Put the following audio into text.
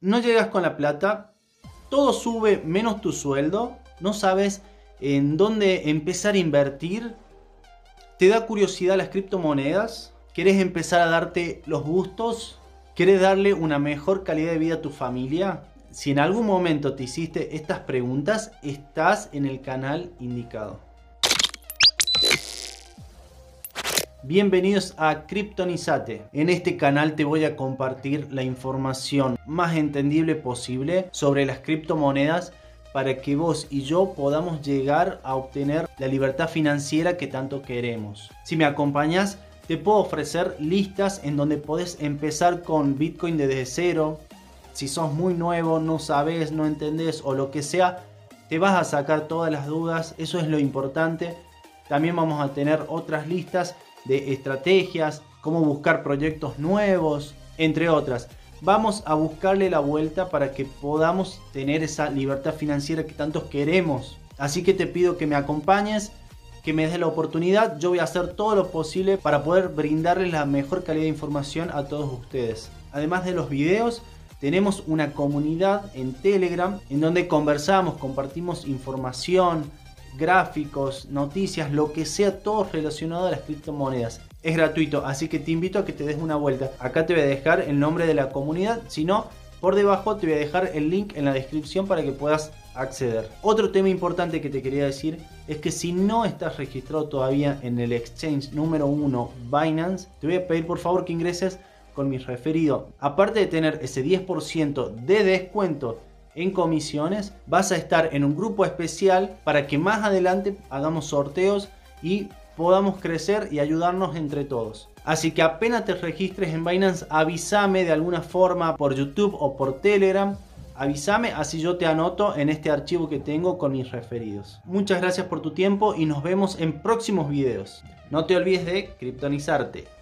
no llegas con la plata, todo sube menos tu sueldo, no sabes en dónde empezar a invertir, te da curiosidad las criptomonedas, quieres empezar a darte los gustos, quieres darle una mejor calidad de vida a tu familia. Si en algún momento te hiciste estas preguntas, estás en el canal indicado. Bienvenidos a Kryptonizate. En este canal te voy a compartir la información más entendible posible sobre las criptomonedas para que vos y yo podamos llegar a obtener la libertad financiera que tanto queremos. Si me acompañas, te puedo ofrecer listas en donde podés empezar con Bitcoin desde cero. Si sos muy nuevo, no sabes, no entendés o lo que sea, te vas a sacar todas las dudas, eso es lo importante. También vamos a tener otras listas de estrategias, cómo buscar proyectos nuevos, entre otras. Vamos a buscarle la vuelta para que podamos tener esa libertad financiera que tantos queremos. Así que te pido que me acompañes, que me des la oportunidad. Yo voy a hacer todo lo posible para poder brindarles la mejor calidad de información a todos ustedes. Además de los videos, tenemos una comunidad en Telegram en donde conversamos, compartimos información, gráficos, noticias, lo que sea, todo relacionado a las criptomonedas. Es gratuito, así que te invito a que te des una vuelta. Acá te voy a dejar el nombre de la comunidad, si no, por debajo te voy a dejar el link en la descripción para que puedas acceder. Otro tema importante que te quería decir es que si no estás registrado todavía en el exchange número 1 Binance, te voy a pedir por favor que ingreses con mi referido. Aparte de tener ese 10% de descuento en comisiones, vas a estar en un grupo especial para que más adelante hagamos sorteos y podamos crecer y ayudarnos entre todos. Así que apenas te registres en Binance, avísame de alguna forma por YouTube o por Telegram. Avísame, así yo te anoto en este archivo que tengo con mis referidos. Muchas gracias por tu tiempo y nos vemos en próximos videos. No te olvides de criptonizarte.